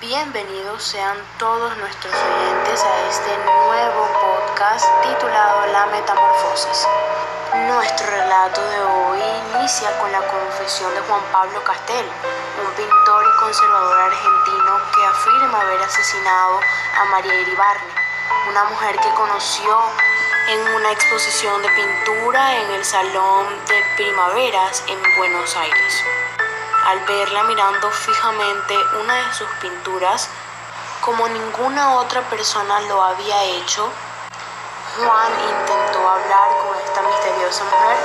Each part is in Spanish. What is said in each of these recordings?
Bienvenidos sean todos nuestros oyentes a este nuevo podcast titulado La Metamorfosis. Nuestro relato de hoy inicia con la confesión de Juan Pablo Castel, un pintor y conservador argentino que afirma haber asesinado a María Iribarne, una mujer que conoció en una exposición de pintura en el Salón de Primaveras en Buenos Aires. Al verla mirando fijamente una de sus pinturas, como ninguna otra persona lo había hecho, Juan intentó hablar con esta misteriosa mujer,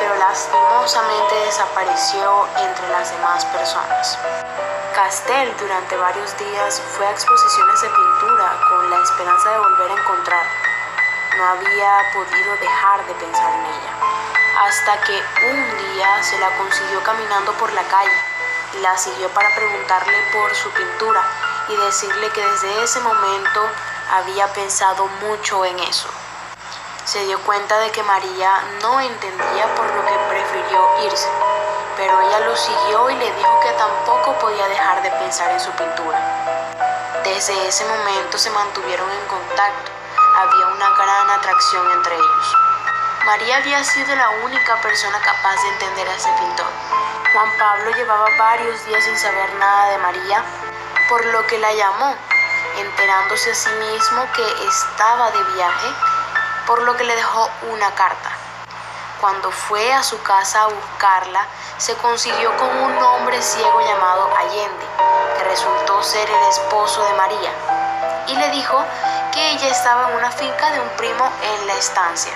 pero lastimosamente desapareció entre las demás personas. Castel durante varios días fue a exposiciones de pintura con la esperanza de volver a encontrarla no había podido dejar de pensar en ella, hasta que un día se la consiguió caminando por la calle la siguió para preguntarle por su pintura y decirle que desde ese momento había pensado mucho en eso. Se dio cuenta de que María no entendía por lo que prefirió irse, pero ella lo siguió y le dijo que tampoco podía dejar de pensar en su pintura. Desde ese momento se mantuvieron en contacto había una gran atracción entre ellos. María había sido la única persona capaz de entender a ese pintor. Juan Pablo llevaba varios días sin saber nada de María, por lo que la llamó, enterándose a sí mismo que estaba de viaje, por lo que le dejó una carta. Cuando fue a su casa a buscarla, se consiguió con un hombre ciego llamado Allende, que resultó ser el esposo de María, y le dijo que ella estaba en una finca de un primo en la estancia.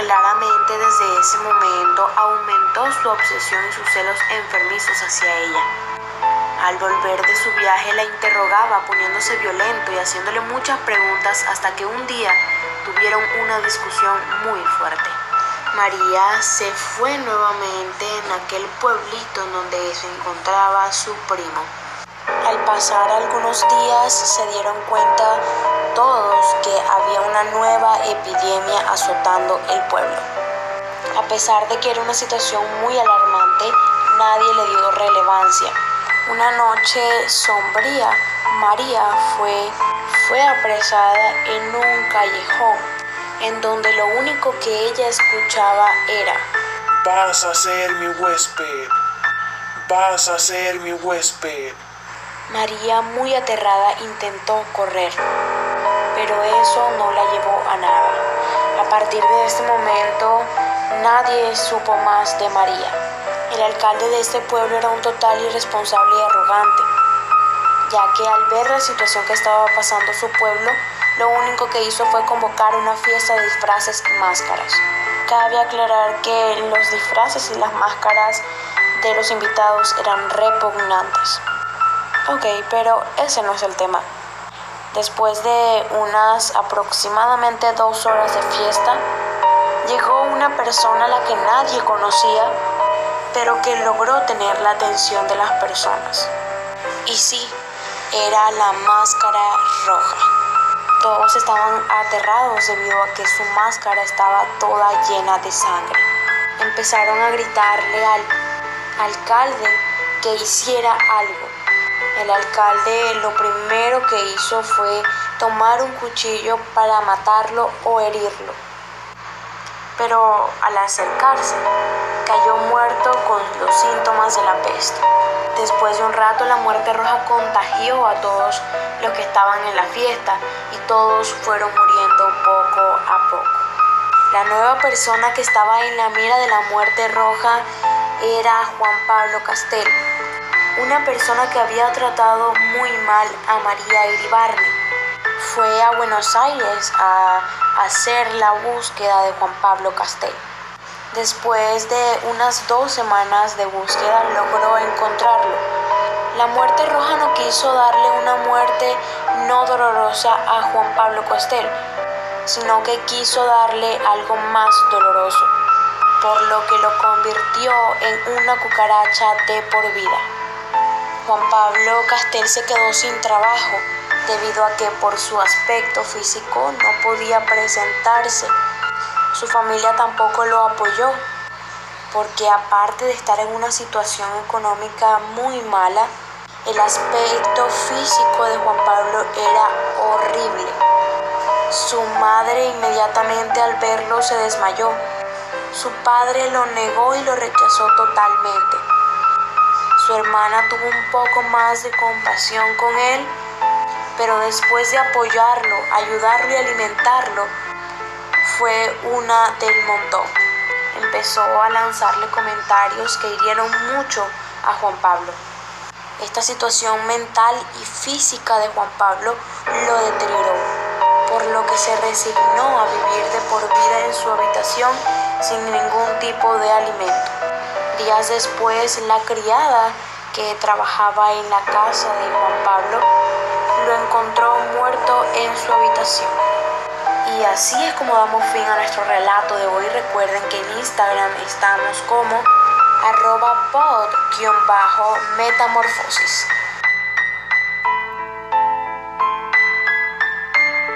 Claramente desde ese momento aumentó su obsesión y sus celos enfermizos hacia ella. Al volver de su viaje la interrogaba poniéndose violento y haciéndole muchas preguntas hasta que un día tuvieron una discusión muy fuerte. María se fue nuevamente en aquel pueblito en donde se encontraba su primo. Al pasar algunos días se dieron cuenta todos que había una nueva epidemia azotando el pueblo. A pesar de que era una situación muy alarmante, nadie le dio relevancia. Una noche sombría, María fue, fue apresada en un callejón, en donde lo único que ella escuchaba era, Vas a ser mi huésped, vas a ser mi huésped. María, muy aterrada, intentó correr, pero eso no la llevó a nada. A partir de este momento, nadie supo más de María. El alcalde de este pueblo era un total irresponsable y arrogante, ya que al ver la situación que estaba pasando su pueblo, lo único que hizo fue convocar una fiesta de disfraces y máscaras. Cabe aclarar que los disfraces y las máscaras de los invitados eran repugnantes. Ok, pero ese no es el tema. Después de unas aproximadamente dos horas de fiesta, llegó una persona a la que nadie conocía, pero que logró tener la atención de las personas. Y sí, era la máscara roja. Todos estaban aterrados debido a que su máscara estaba toda llena de sangre. Empezaron a gritarle al alcalde que hiciera algo el alcalde lo primero que hizo fue tomar un cuchillo para matarlo o herirlo. Pero al acercarse, cayó muerto con los síntomas de la peste. Después de un rato la muerte roja contagió a todos los que estaban en la fiesta y todos fueron muriendo poco a poco. La nueva persona que estaba en la mira de la muerte roja era Juan Pablo Castel, una persona que había tratado muy mal a María Iribarne. Fue a Buenos Aires a hacer la búsqueda de Juan Pablo Castel. Después de unas dos semanas de búsqueda logró encontrarlo. La muerte roja no quiso darle una muerte no dolorosa a Juan Pablo Castel, sino que quiso darle algo más doloroso, por lo que lo convirtió en una cucaracha de por vida. Juan Pablo Castel se quedó sin trabajo debido a que por su aspecto físico no podía presentarse. Su familia tampoco lo apoyó porque aparte de estar en una situación económica muy mala, El aspecto físico de Juan Pablo era horrible. Su madre inmediatamente al verlo se desmayó. Su padre lo negó y lo rechazó totalmente. Su hermana tuvo un poco más de compasión con él, pero después de apoyarlo, ayudarlo y alimentarlo, fue una del montón. Empezó a lanzarle comentarios que hirieron mucho a Juan Pablo. Esta situación mental y física de Juan Pablo lo deterioró, por lo que se resignó a vivir de por vida en su habitación sin ningún tipo de alimento. Días después, la criada que trabajaba en la casa de Juan Pablo lo encontró muerto en su habitación. Y así es como damos fin a nuestro relato de hoy. Recuerden que en Instagram estamos como arroba pod-metamorfosis.